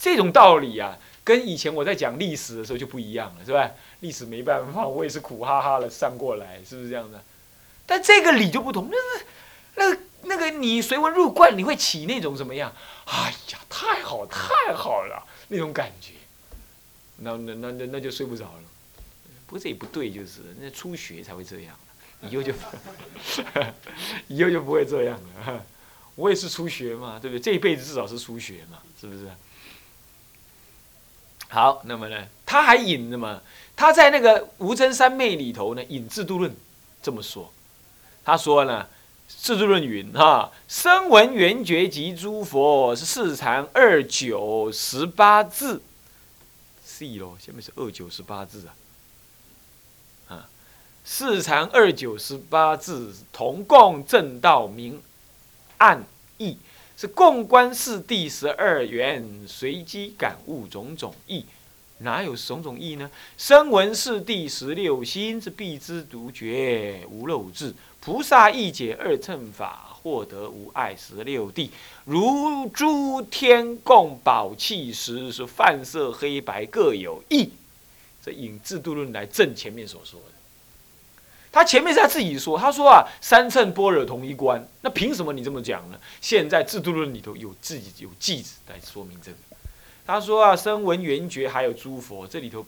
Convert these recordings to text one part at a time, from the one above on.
这种道理啊，跟以前我在讲历史的时候就不一样了，是吧？历史没办法，我也是苦哈哈的上过来，是不是这样的？但这个理就不同，那那那个那个你随文入贯，你会起那种什么样？哎呀，太好太好了那种感觉，那那那那那就睡不着了。不过这也不对，就是那初学才会这样，以后就 以后就不会这样了。我也是初学嘛，对不对？这一辈子至少是初学嘛，是不是？好，那么呢，他还引什么？他在那个《无真三昧》里头呢，引《制度论》这么说。他说呢，《制度论》云：哈，声闻缘觉及诸佛是四禅二九十八字。是喽，下面是二九十八字啊。啊，四禅二九十八字同共正道明暗义。是共观四谛十二缘，随机感悟种种义，哪有种种义呢？声闻四谛十六心，是必知独觉无漏智。菩萨一解二乘法，获得无碍十六谛。如诸天共宝器时，是泛色黑白各有异。这引制度论来证前面所说的。他前面是他自己说，他说啊，三乘般若同一观，那凭什么你这么讲呢？现在制度论里头有自己有句子来说明这个。他说啊，声闻缘觉还有诸佛，这里头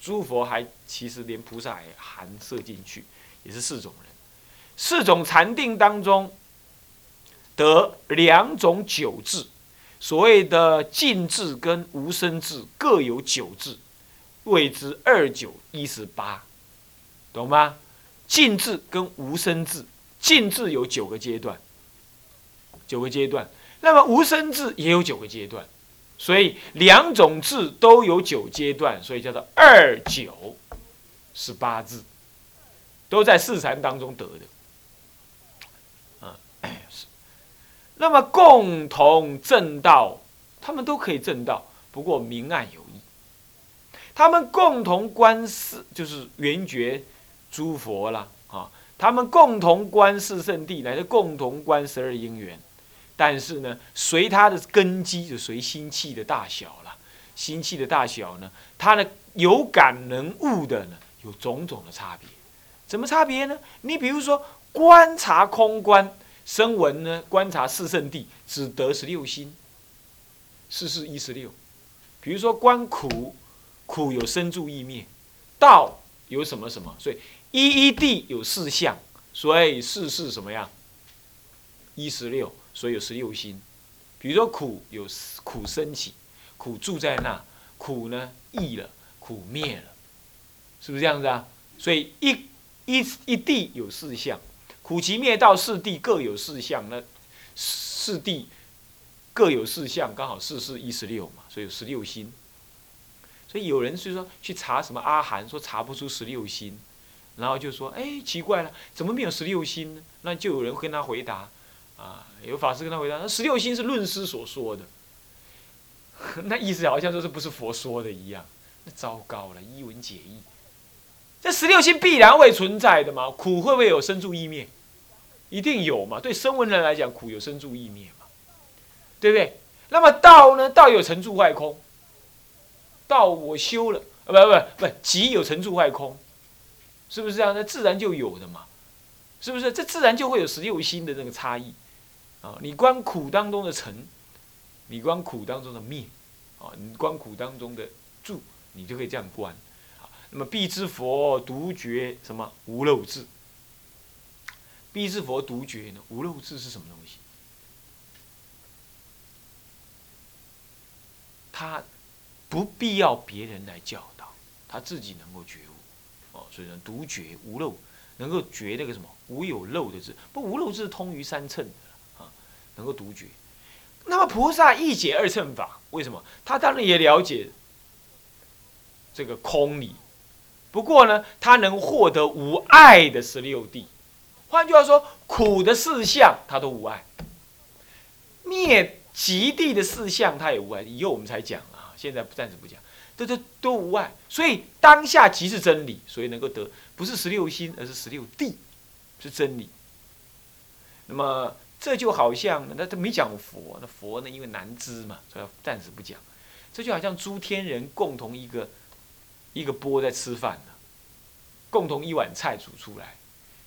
诸佛还其实连菩萨也含摄进去，也是四种人。四种禅定当中得两种九智，所谓的静智跟无生智各有九智，谓之二九一十八，懂吗？静智跟无生智，静智有九个阶段，九个阶段。那么无生智也有九个阶段，所以两种智都有九阶段，所以叫做二九十八字，都在四禅当中得的。是。那么共同正道，他们都可以正道，不过明暗有异。他们共同观世，就是圆觉。诸佛啦，啊，他们共同观四圣地，乃至共同观十二因缘，但是呢，随他的根基就随心气的大小了。心气的大小呢，它呢有感能悟的呢，有种种的差别。怎么差别呢？你比如说观察空观声闻呢，观察四圣地只得十六心，四四一十六。比如说观苦，苦有生住意灭，道有什么什么，所以。一一地有四相，所以四是什么样？一十六，所以有十六心。比如说苦有苦生起，苦住在那，苦呢易了，苦灭了，是不是这样子啊？所以一一一地有四相，苦集灭道四地各有四相，那四地各有四相，刚好四是一十六嘛，所以有十六心。所以有人是说去查什么阿含，说查不出十六心。然后就说：“哎，奇怪了，怎么没有十六心呢？”那就有人跟他回答：“啊，有法师跟他回答，那十六心是论师所说的，那意思好像说是不是佛说的一样。那糟糕了，一文解义，这十六心必然会存在的嘛？苦会不会有生住意灭？一定有嘛？对声闻人来讲，苦有生住意灭嘛？对不对？那么道呢？道有成住坏空，道我修了，啊，不不不，即有成住坏空。”是不是这样？那自然就有的嘛，是不是？这自然就会有十六心的那个差异啊！你观苦当中的成，你观苦当中的灭，啊，你观苦当中的住，你就可以这样观。啊，那么必知佛独觉什么无漏智？必知佛独觉呢？无漏智是什么东西？他不必要别人来教导，他自己能够觉悟。所以呢，独觉无漏，能够觉那个什么无有漏的字，不无漏字通于三乘的啊，能够独觉。那么菩萨一解二乘法，为什么？他当然也了解这个空理，不过呢，他能获得无碍的十六地。换句话说，苦的四相他都无碍，灭极地的四相他也无碍。以后我们才讲啊，现在暂时不讲。这这都无碍，所以当下即是真理，所以能够得不是十六心，而是十六地，是真理。那么这就好像，那他没讲佛，那佛呢？因为难知嘛，所以暂时不讲。这就好像诸天人共同一个一个钵在吃饭呢，共同一碗菜煮出来。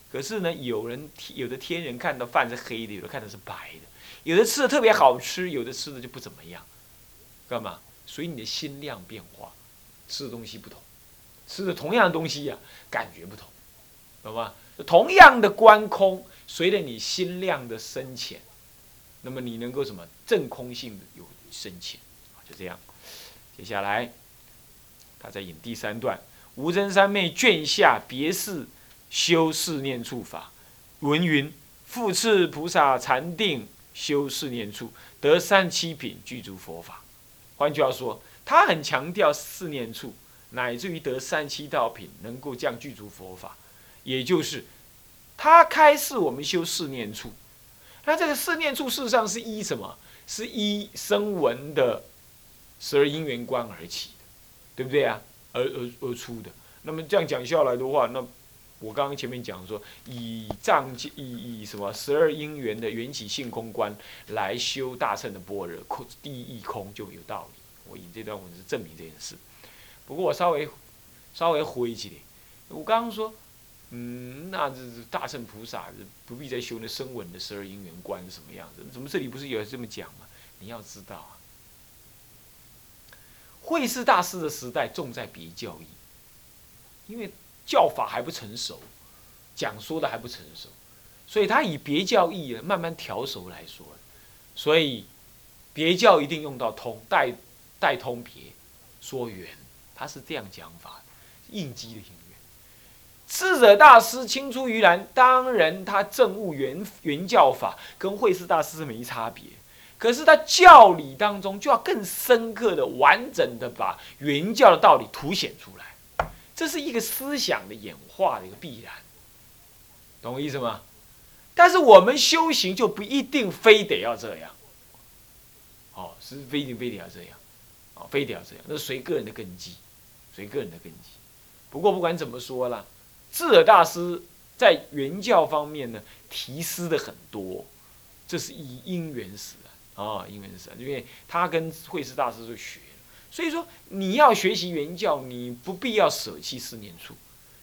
可是呢，有人有的天人看到饭是黑的，有的看到是白的，有的吃的特别好吃，有的吃的就不怎么样。干嘛？所以你的心量变化，吃的东西不同，吃的同样的东西呀，感觉不同，懂吗？同样的观空，随着你心量的深浅，那么你能够什么正空性的有深浅，就这样。接下来，他在引第三段：无真三昧卷下别事修四念处法，文云：复次菩萨禅定修四念处，得三七品具足佛法。换句话说，他很强调四念处，乃至于得三七道品，能够降具足佛法。也就是他开示我们修四念处。那这个四念处事实上是依什么？是依声闻的。十二因缘观而起的，对不对啊？而而而出的。那么这样讲下来的话，那我刚刚前面讲说，以藏以以什么十二因缘的缘起性空观来修大乘的般若空第一空就有道理。我以这段文字证明这件事。不过我稍微稍微回一点，我刚刚说，嗯，那这大乘菩萨不必再修那声闻的十二因缘观是什么样子？怎么这里不是有这么讲吗？你要知道啊。慧士大师的时代重在别教义，因为教法还不成熟，讲说的还不成熟，所以他以别教义慢慢调熟来说，所以别教一定用到通带带通别说圆，他是这样讲法，应机的因缘。智者大师青出于蓝，当然他证悟原原教法跟慧士大师是没差别。可是他教理当中就要更深刻的、完整的把原教的道理凸显出来，这是一个思想的演化的一个必然，懂我意思吗？但是我们修行就不一定非得要这样，哦，是非定非得要这样，哦，非得要这样，那是随个人的根基，随个人的根基。不过不管怎么说啦，智尔大师在原教方面呢，提示的很多，这是以因缘史。啊，因缘是因为他跟慧师大师就学，所以说你要学习原教，你不必要舍弃四念处，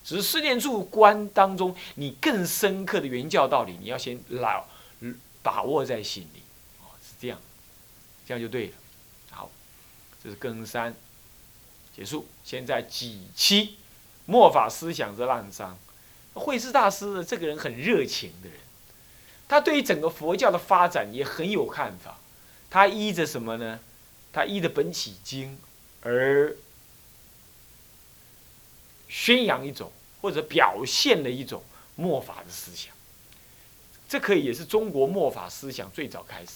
只是四念处观当中，你更深刻的原教道理，你要先老把握在心里，哦，是这样，这样就对了。好，这是更三结束。现在几期末法思想之浪章，慧师大师，这个人很热情的人，他对于整个佛教的发展也很有看法。他依着什么呢？他依着《本起经》而宣扬一种或者表现了一种末法的思想。这可以也是中国末法思想最早开始。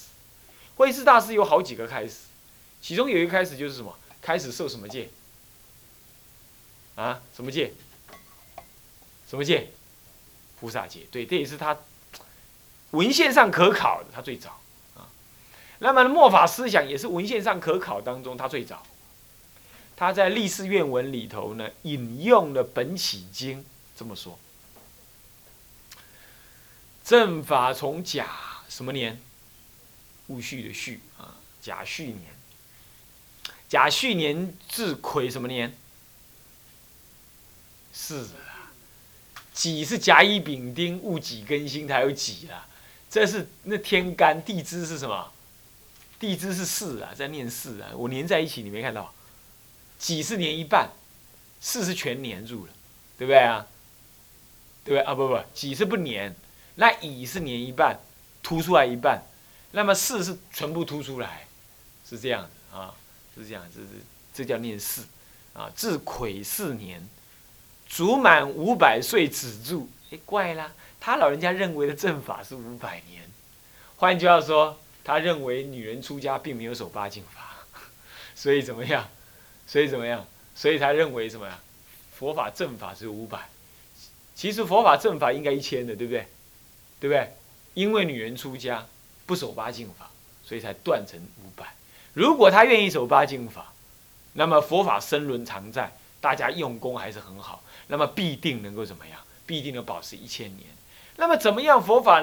慧师大师有好几个开始，其中有一个开始就是什么？开始受什么戒？啊，什么戒？什么戒？菩萨戒。对，这也是他文献上可考的，他最早。那么末法思想也是文献上可考当中，他最早，他在历史愿文里头呢引用了《本起经》这么说：正法从甲什么年？戊戌的戌啊，甲戌年。甲戌年至癸什么年？是啊，己是甲乙丙丁戊己庚辛才有己啊，这是那天干地支是什么？地支是四啊，在念四啊，我连在一起，你没看到？己是年一半，四是全年住了，对不对啊？对不对啊？不不，己是不年，那乙是年一半，凸出来一半，那么四是全部凸出来，是这样子啊，是这样，这是这叫念四啊。至癸四年，足满五百岁止住，哎，怪啦，他老人家认为的正法是五百年，换句话说。他认为女人出家并没有守八敬法，所以怎么样？所以怎么样？所以他认为什么呀？佛法正法是五百，其实佛法正法应该一千的，对不对？对不对？因为女人出家不守八敬法，所以才断成五百。如果他愿意守八敬法，那么佛法生轮常在，大家用功还是很好，那么必定能够怎么样？必定能保持一千年。那么怎么样？佛法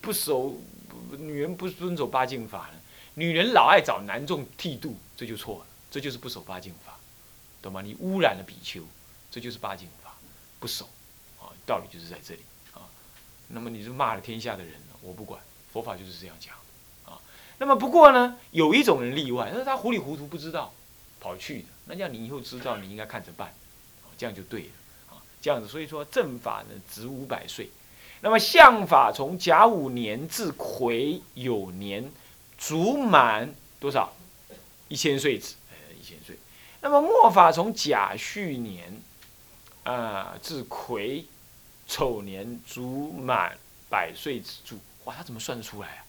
不守？女人不遵守八敬法呢女人老爱找男众剃度，这就错了，这就是不守八敬法，懂吗？你污染了比丘，这就是八敬法，不守，啊，道理就是在这里啊。那么你就骂了天下的人了，我不管，佛法就是这样讲啊。那么不过呢，有一种人例外，但是他糊里糊涂不知道，跑去的，那这样你以后知道，你应该看着办，这样就对了啊。这样子，所以说正法呢，值五百岁。那么相法从甲午年至癸酉年，足满多少？一千岁止，一千岁。那么末法从甲戌年，啊，至癸丑年，足满百岁止住。哇，他怎么算得出来啊？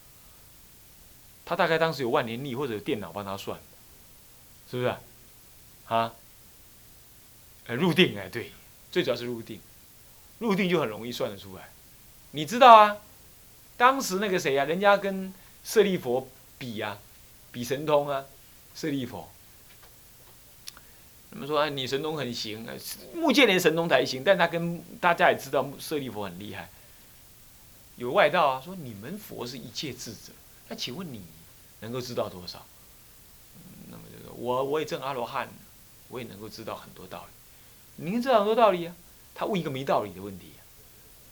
他大概当时有万年历或者有电脑帮他算，是不是？啊？入定哎，对，最主要是入定，入定就很容易算得出来。你知道啊？当时那个谁啊？人家跟舍利佛比啊，比神通啊，舍利佛。他们说：“啊，你神通很行，目犍连神通才行，但他跟大家也知道舍利佛很厉害。有外道啊，说你们佛是一切智者，那请问你能够知道多少？那么就说我我也证阿罗汉，我也能够知道很多道理。您知道很多道理啊？他问一个没道理的问题。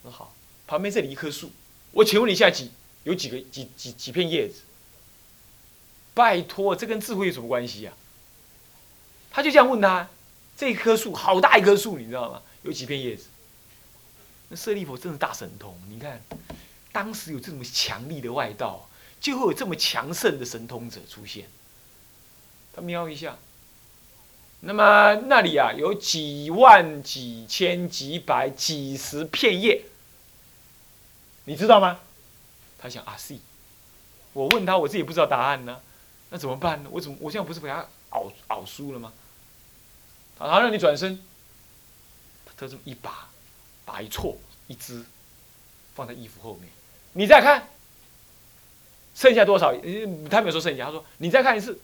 说好。”旁边这里一棵树，我请问你现在几有几个几几几片叶子？拜托，这跟智慧有什么关系呀？他就这样问他，这棵树好大一棵树，你知道吗？有几片叶子？那舍利弗真是大神通，你看，当时有这么强力的外道，就会有这么强盛的神通者出现。他瞄一下，那么那里啊有几万几千几百几十片叶。你知道吗？他想啊是我问他，我自己不知道答案呢，那怎么办呢？我怎么我现在不是被他熬熬输了吗？好，让你转身，他这么一把，把一错一支，放在衣服后面，你再看，剩下多少？他没有说剩下，他说你再看一次，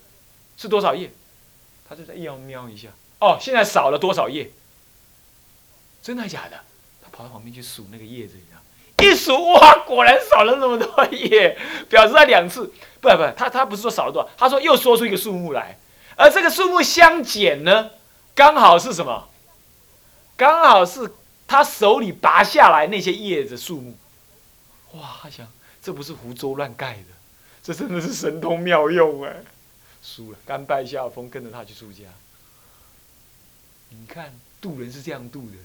是多少页？他就在要瞄一下，哦，现在少了多少页？真的假的？他跑到旁边去数那个叶子，你知道。一数哇，果然少了那么多页，表示他两次，不不，他他不是说少了多少，他说又说出一个数目来，而这个数目相减呢，刚好是什么？刚好是他手里拔下来那些叶子数目。哇，他想这不是胡诌乱盖的，这真的是神通妙用哎！输了，甘拜下风，跟着他去出家。你看渡人是这样渡的。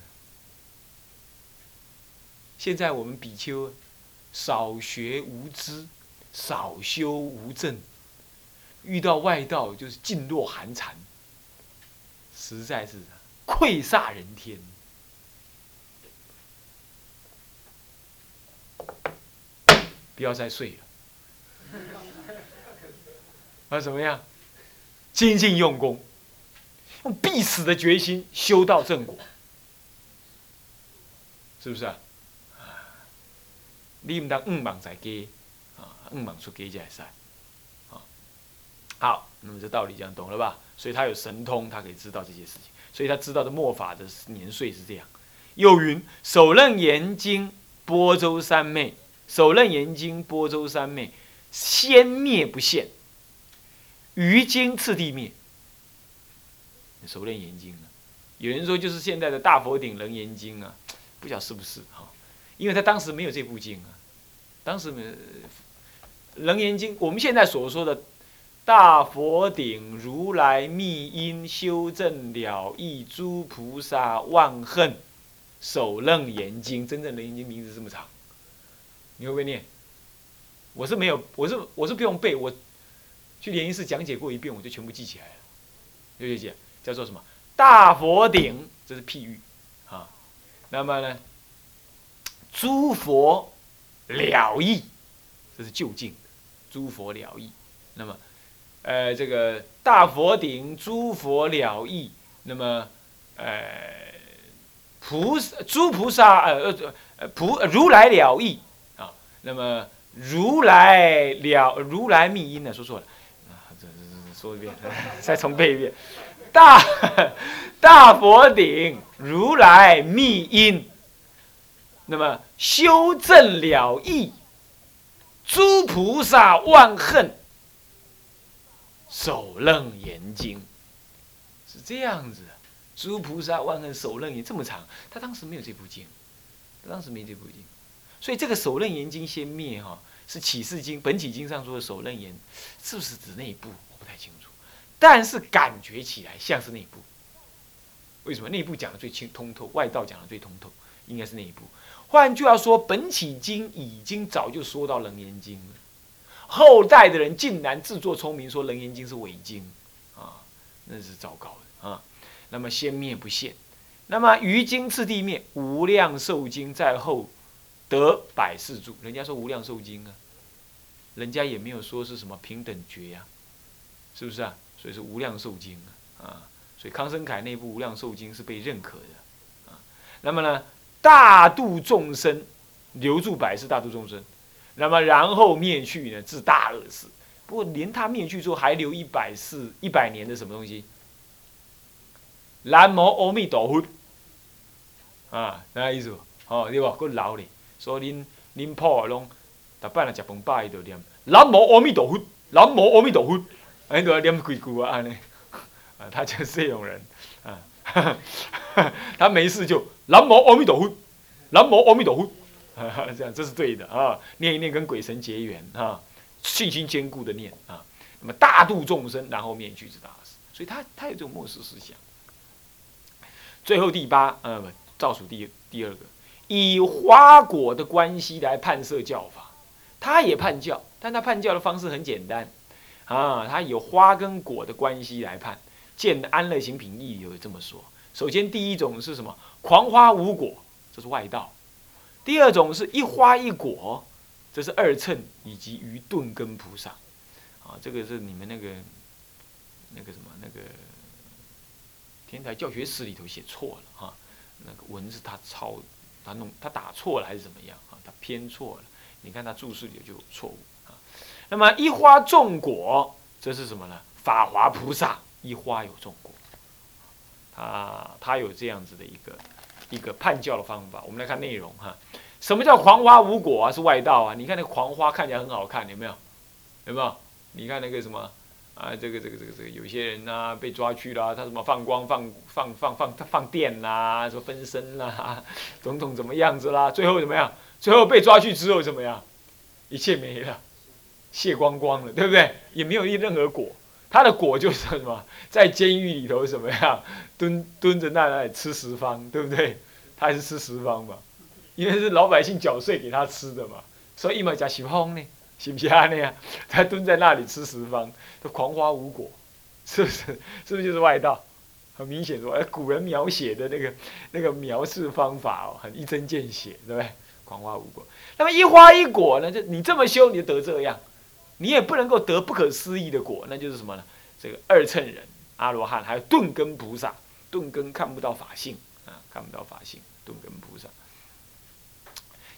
现在我们比丘少学无知，少修无证，遇到外道就是噤若寒蝉，实在是愧煞人天。不要再睡了，那怎么样？精进用功，用必死的决心修道正果，是不是啊？你唔当五芒在给，啊，五芒出给才塞，啊，好，那么这道理讲懂了吧？所以他有神通，他可以知道这些事情，所以他知道的末法的年岁是这样。又云：首任严经波州三昧，首任严经波州三昧，先灭不现，于经次第灭。首任严经啊，有人说就是现在的大佛顶楞严经啊，不晓是不是哈？因为他当时没有这部经啊，当时没《楞严经》，我们现在所说的“大佛顶如来密因修正了义诸菩萨万恨首楞严经”，真正《楞严经》名字这么长，你会不会念？我是没有，我是我是不用背，我去莲音寺讲解过一遍，我就全部记起来了。刘学姐叫做什么？大佛顶，这是譬喻啊。那么呢？诸佛了义，这是就近的。诸佛了义，那么，呃，这个大佛顶，诸佛了义，那么，呃，菩萨，诸菩萨，呃呃，菩如来了义啊，那么如来了，如来密因呢？说错了，啊，这这说一遍，再重背一遍，大大佛顶，如来密因。那么修正了义，诸菩萨万恨首楞严经，是这样子。诸菩萨万恨首楞严这么长，他当时没有这部经，他当时没这部经，所以这个首楞严经先灭哈，是启示经本体经上说的首楞严，是不是指那一部？我不太清楚，但是感觉起来像是那一部。为什么那一部讲的最清通透，外道讲的最通透，应该是那一部。换句话说，本起经已经早就说到楞严经了。后代的人竟然自作聪明说《楞严经》是伪经，啊，那是糟糕的啊。那么先灭不现，那么于经次第灭，无量寿经在后得百世住。人家说无量寿经啊，人家也没有说是什么平等觉呀，是不是啊？所以是无量寿经，啊，所以康生凯那部无量寿经是被认可的啊。那么呢，大度众生留住百世，大度众生。那么然后灭去呢？自大恶世。不过连他灭去之后，还留一百世一百年的什么东西？南无阿弥陀佛。啊，那意思？哦，对吧？够老嘞。所以恁恁婆拢，逐摆来食饭饱，伊就念南无阿弥陀佛，南无阿弥陀佛，哎，都要念几句啊？安尼，啊，他就是这种人，啊，他没事就南无阿弥陀佛，南无阿弥陀佛。这样这是对的啊！念一念跟鬼神结缘啊，信心坚固的念啊。那么大度众生，然后面具之大事，所以他他有这种末世思想。最后第八呃，倒数第第二个，以花果的关系来判设教法，他也判教，但他判教的方式很简单啊，他以花跟果的关系来判。见安乐行品义有这么说。首先第一种是什么？狂花无果，这是外道。第二种是一花一果，这是二乘以及愚钝根菩萨，啊，这个是你们那个那个什么那个天台教学史里头写错了哈，那个文字他抄他弄他打错了还是怎么样啊？他偏错了，你看他注释里就有错误啊。那么一花种果，这是什么呢？法华菩萨一花有种果，啊他有这样子的一个。一个判教的方法，我们来看内容哈。什么叫狂花无果啊？是外道啊！你看那个狂花看起来很好看，有没有？有没有？你看那个什么啊？这个这个这个这个，有些人呐被抓去了，他什么放光放放放放放电啦，说分身啦，总统怎么样子啦？最后怎么样？最后被抓去之后怎么样？一切没了，谢光光了，对不对？也没有一任何果。他的果就是什么，在监狱里头怎么样蹲蹲着那里吃十方，对不对？他还是吃十方嘛，因为是老百姓缴税给他吃的嘛，所以一毛加十方呢，是不是啊？那样他蹲在那里吃十方，都狂花无果，是不是？是不是就是外道？很明显说，哎，古人描写的那个那个描述方法哦，很一针见血，对不对？狂花无果，那么一花一果呢？就你这么修，你就得这样。你也不能够得不可思议的果，那就是什么呢？这个二乘人、阿罗汉，还有顿根菩萨。顿根看不到法性啊，看不到法性。顿根菩萨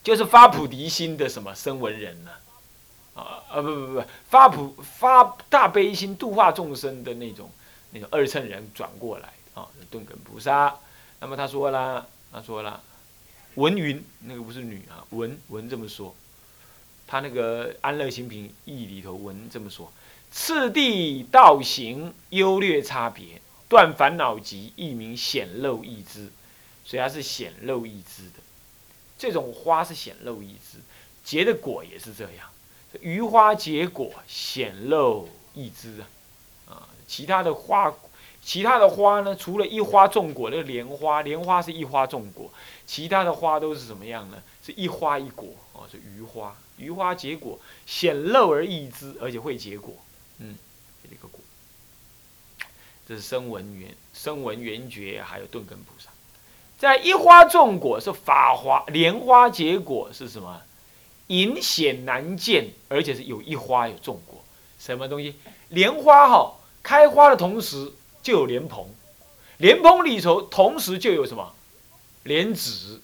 就是发菩提心的什么声闻人呢？啊啊不不不，发普发大悲心度化众生的那种那种二乘人转过来啊，顿根菩萨。那么他说了，他说了，文云那个不是女啊，文文这么说。他那个安乐行品义里头文这么说：次第道行优劣差别，断烦恼集，一名显露易知，所以它是显露易知的。这种花是显露易知，结的果也是这样。余花结果显露易知啊，啊，其他的花，其他的花呢？除了一花种果，那个莲花，莲花是一花种果，其他的花都是什么样呢？是一花一果哦，是余花。鱼花结果显露而易知，而且会结果，嗯，这个果，这是声闻缘、声闻缘觉，还有顿根菩萨。在一花种果是法华莲花结果是什么？隐显难见，而且是有一花有种果。什么东西？莲花哈，开花的同时就有莲蓬，莲蓬里头同时就有什么？莲子，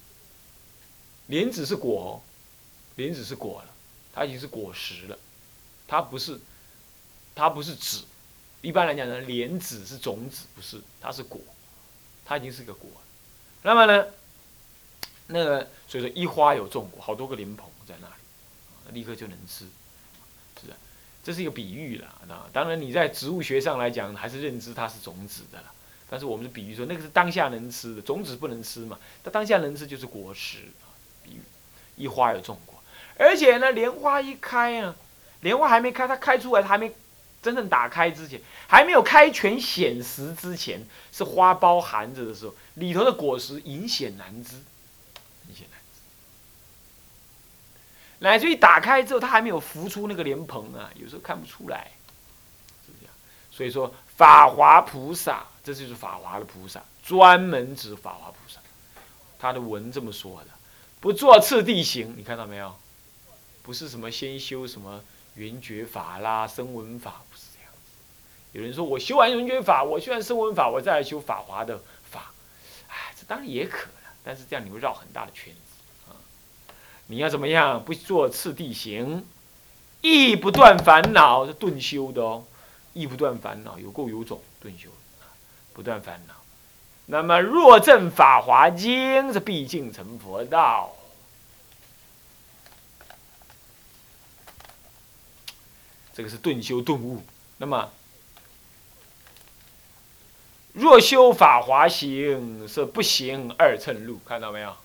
莲子是果。莲子是果了，它已经是果实了，它不是，它不是籽。一般来讲呢，莲子是种子，不是，它是果，它已经是个果。那么呢，那个所以说一花有种果，好多个莲蓬在那里，立刻就能吃，是不是？这是一个比喻了啊。当然你在植物学上来讲，还是认知它是种子的了。但是我们是比喻说，那个是当下能吃的，种子不能吃嘛。它当下能吃就是果实。比喻一花有种果，而且呢，莲花一开啊，莲花还没开，它开出来，它还没真正打开之前，还没有开全显实之前，是花苞含着的时候，里头的果实隐显难知，隐显难知。乃至于打开之后，它还没有浮出那个莲蓬啊，有时候看不出来，是这样。所以说，法华菩萨。这就是法华的菩萨，专门指法华菩萨。他的文这么说的，不做次第行，你看到没有？不是什么先修什么圆觉法啦、声闻法，不是这样子。有人说我修完圆觉法，我修完声闻法，我再来修法华的法，哎，这当然也可了，但是这样你会绕很大的圈子啊。你要怎么样？不做次第行，亦不断烦恼，是顿修的哦。亦不断烦恼，有够有种顿修。不断烦恼，那么若证法华经，这毕竟成佛道。这个是顿修顿悟。那么若修法华行，是不行二乘路。看到没有？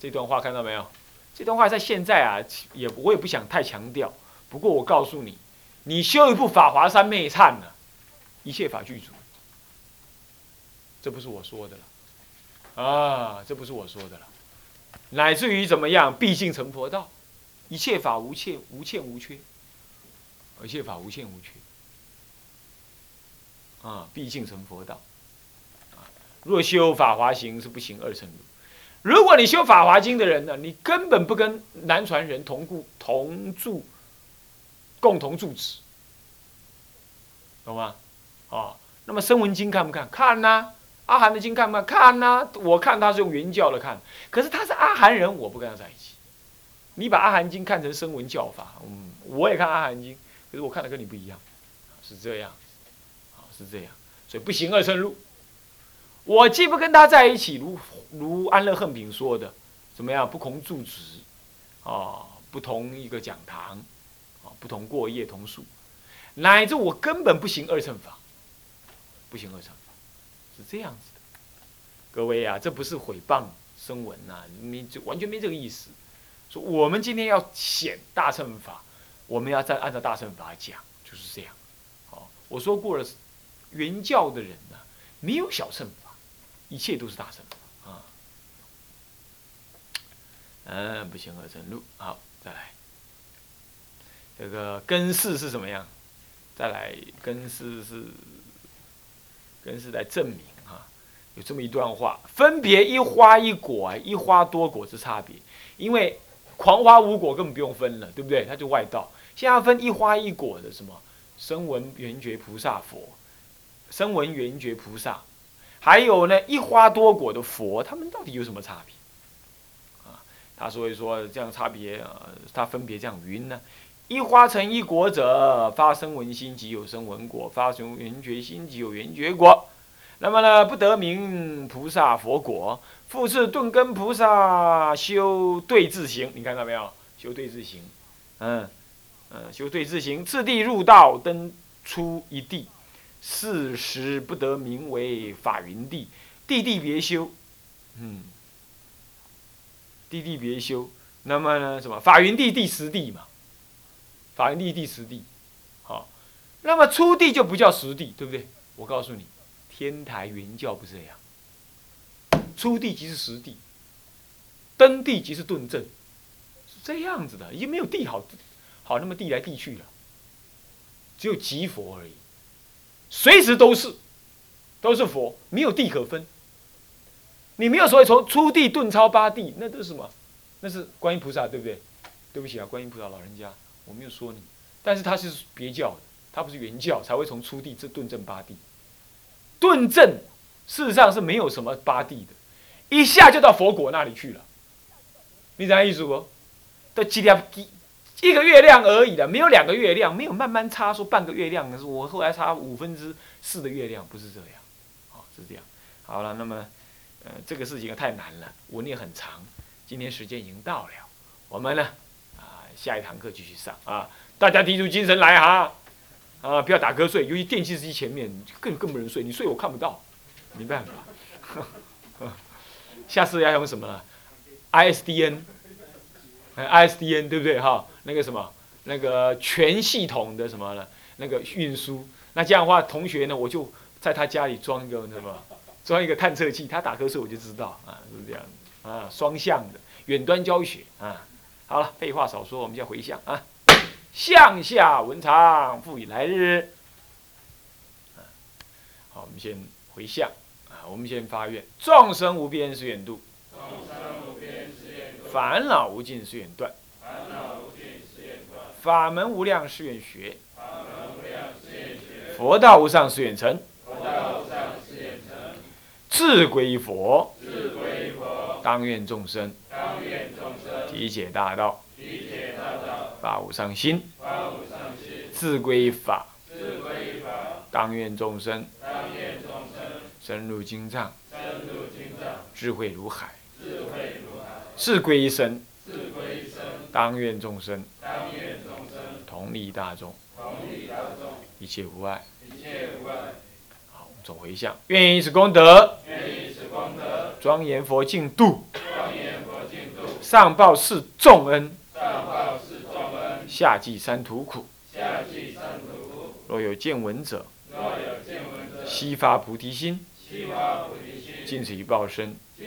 这段话看到没有？这段话在现在啊，也我也不想太强调。不过我告诉你，你修一部法华三昧忏呢，一切法具足。这不是我说的了，啊，这不是我说的了，乃至于怎么样？毕竟成佛道，一切法无欠无欠无缺，一切法无限无缺，啊，毕竟成佛道，啊，若修法华行是不行二乘路。如果你修法华经的人呢，你根本不跟南传人同故同住，共同住址，懂吗？啊，那么声闻经看不看？看呐。阿含的经看不？看看呐，我看他是用原教的看，可是他是阿含人，我不跟他在一起。你把阿含经看成声闻教法，嗯，我也看阿含经，可是我看的跟你不一样，是这样，啊，是这样，所以不行二乘路。我既不跟他在一起，如如安乐恨品说的，怎么样？不同住址，啊，不同一个讲堂，啊，不同过夜同宿，乃至我根本不行二乘法，不行二乘法。是这样子的，各位啊，这不是毁谤声闻呐，你就完全没这个意思。说我们今天要显大乘法，我们要再按照大乘法讲，就是这样。好，我说过了，原教的人呢，没有小乘法，一切都是大乘法啊。嗯，不行，二乘路。好，再来，这个根式是什么样？再来，根式是。根式来证明啊，有这么一段话，分别一花一果，一花多果之差别。因为狂花无果根本不用分了，对不对？它就外道。现在分一花一果的什么？声闻缘觉菩萨佛，声闻缘觉菩萨，还有呢一花多果的佛，他们到底有什么差别？啊，他所以说这样差别啊，他分别这样云呢。一花成一果者，发生闻心即有生闻果，发生缘觉心即有缘觉果。那么呢，不得名菩萨佛果。复次顿根菩萨修对治行，你看到没有？修对治行，嗯嗯，修对自行，次第入道，登出一地，四时不得名为法云地，地地别修，嗯，地地别修。那么呢，什么？法云地第十地嘛？法云地第十地，好，那么初地就不叫实地，对不对？我告诉你，天台云教不是这样，初地即是实地，登地即是顿正，是这样子的，已经没有地好，好那么地来地去了，只有即佛而已，随时都是，都是佛，没有地可分。你没有所谓从初地顿超八地，那都是什么？那是观音菩萨，对不对？对不起啊，观音菩萨老人家。我没有说你，但是他是别教的，他不是原教，才会从初地这顿正八地。顿正事实上是没有什么八地的，一下就到佛果那里去了。你啥意思不？都几两一一个月亮而已的，没有两个月亮，没有慢慢差说半个月亮，是我后来差五分之四的月亮，不是这样，哦，是这样。好了，那么呃这个事情太难了，文也很长，今天时间已经到了，我们呢？啊下一堂课继续上啊。大家提出精神来哈，啊，不要打瞌睡，尤其电器机前面更更不能睡，你睡我看不到，没办法。下次要用什么了？ISDN？ISDN，ISDN 对不对哈？那个什么，那个全系统的什么呢？那个运输，那这样的话，同学呢，我就在他家里装一个什么，装一个探测器，他打瞌睡我就知道啊，是这样啊，双向的远端教学啊。好了，废话少说，我们先回向啊。向下文长，复以来日。好，我们先回向啊，我们先发愿：众生无边誓愿度，烦恼无尽誓愿断，法门无量誓愿学，佛道无上誓愿成，智归佛，当愿众生。体解大道。法无上心，自归法，当愿众生。深入经藏，智慧如海，智归身，当愿众生。同利大众，一切无碍。好，我们总回向，愿以此功德，庄严佛净土，上报四重恩。下济三途苦，若有见闻者，悉发菩提心，尽此一报身，同